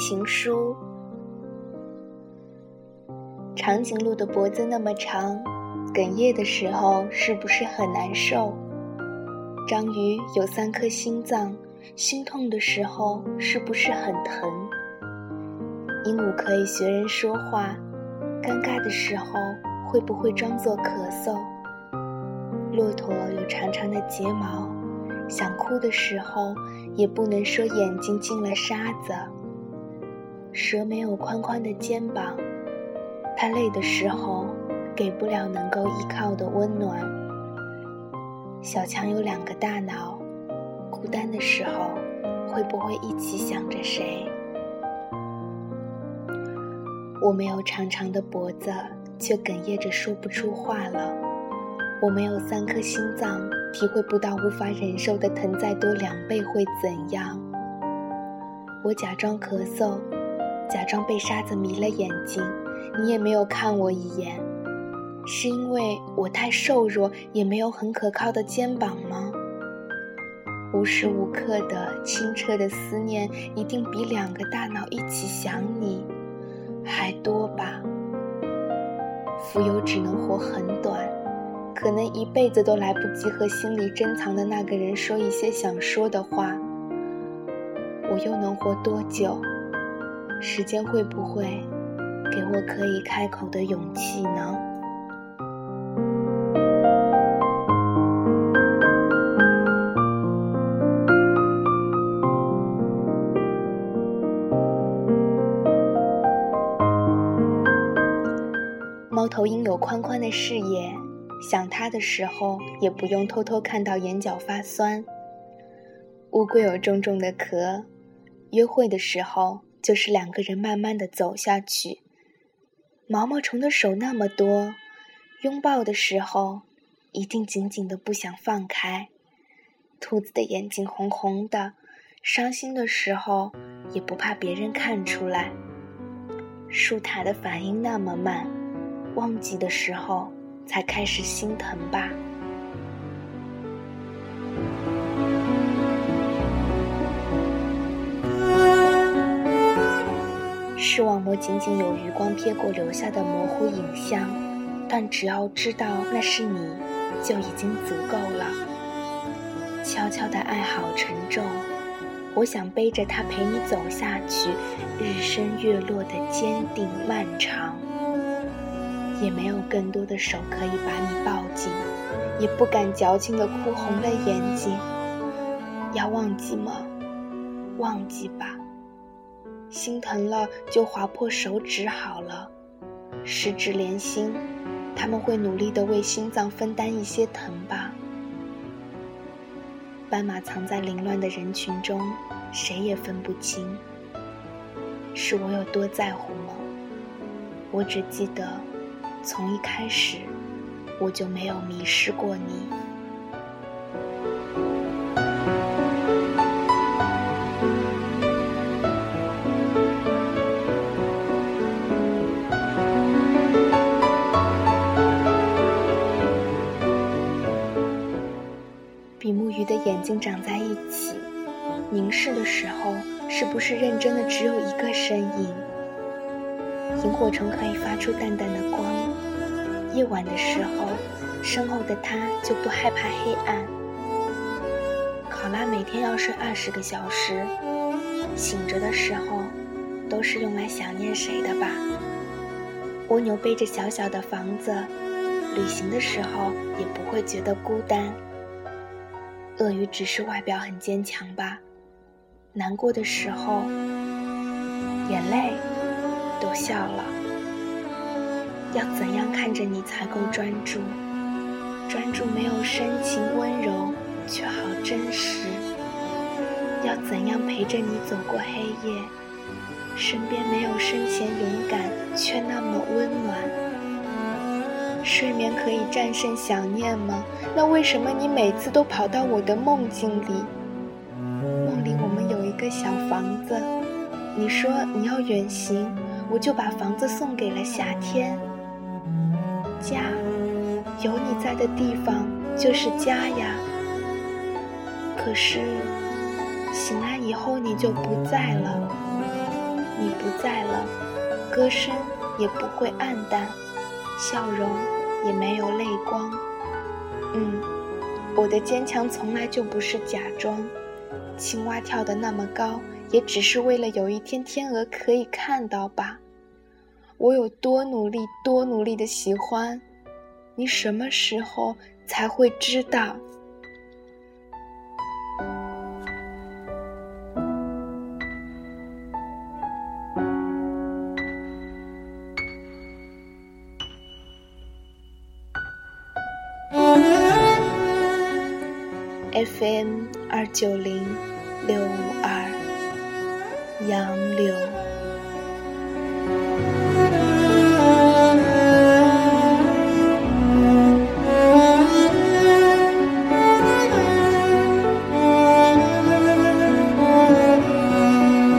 情书。长颈鹿的脖子那么长，哽咽的时候是不是很难受？章鱼有三颗心脏，心痛的时候是不是很疼？鹦鹉可以学人说话，尴尬的时候会不会装作咳嗽？骆驼有长长的睫毛，想哭的时候也不能说眼睛进了沙子。蛇没有宽宽的肩膀。它累的时候，给不了能够依靠的温暖。小强有两个大脑，孤单的时候，会不会一起想着谁？我没有长长的脖子，却哽咽着说不出话了。我没有三颗心脏，体会不到无法忍受的疼再多两倍会怎样。我假装咳嗽，假装被沙子迷了眼睛。你也没有看我一眼，是因为我太瘦弱，也没有很可靠的肩膀吗？无时无刻的清澈的思念，一定比两个大脑一起想你还多吧？蜉蝣只能活很短，可能一辈子都来不及和心里珍藏的那个人说一些想说的话。我又能活多久？时间会不会？给我可以开口的勇气呢。猫头鹰有宽宽的视野，想它的时候也不用偷偷看到眼角发酸。乌龟有重重的壳，约会的时候就是两个人慢慢的走下去。毛毛虫的手那么多，拥抱的时候一定紧紧的不想放开。兔子的眼睛红红的，伤心的时候也不怕别人看出来。树塔的反应那么慢，忘记的时候才开始心疼吧。视网膜仅仅有余光瞥过留下的模糊影像，但只要知道那是你，就已经足够了。悄悄的爱好沉重，我想背着它陪你走下去，日升月落的坚定漫长。也没有更多的手可以把你抱紧，也不敢矫情的哭红了眼睛。要忘记吗？忘记吧。心疼了就划破手指好了，十指连心，他们会努力的为心脏分担一些疼吧。斑马藏在凌乱的人群中，谁也分不清。是我有多在乎吗？我只记得，从一开始，我就没有迷失过你。眼睛长在一起，凝视的时候，是不是认真的只有一个身影？萤火虫可以发出淡淡的光，夜晚的时候，身后的他就不害怕黑暗。考拉每天要睡二十个小时，醒着的时候，都是用来想念谁的吧？蜗牛背着小小的房子，旅行的时候也不会觉得孤单。鳄鱼只是外表很坚强吧，难过的时候，眼泪都笑了。要怎样看着你才够专注？专注没有深情温柔，却好真实。要怎样陪着你走过黑夜？身边没有深浅勇敢，却那么温暖。睡眠可以战胜想念吗？那为什么你每次都跑到我的梦境里？梦里我们有一个小房子，你说你要远行，我就把房子送给了夏天。家，有你在的地方就是家呀。可是，醒来以后你就不在了，你不在了，歌声也不会暗淡，笑容也没有泪光。嗯，我的坚强从来就不是假装。青蛙跳得那么高，也只是为了有一天天鹅可以看到吧。我有多努力，多努力的喜欢，你什么时候才会知道？FM 二九零六五二，杨柳。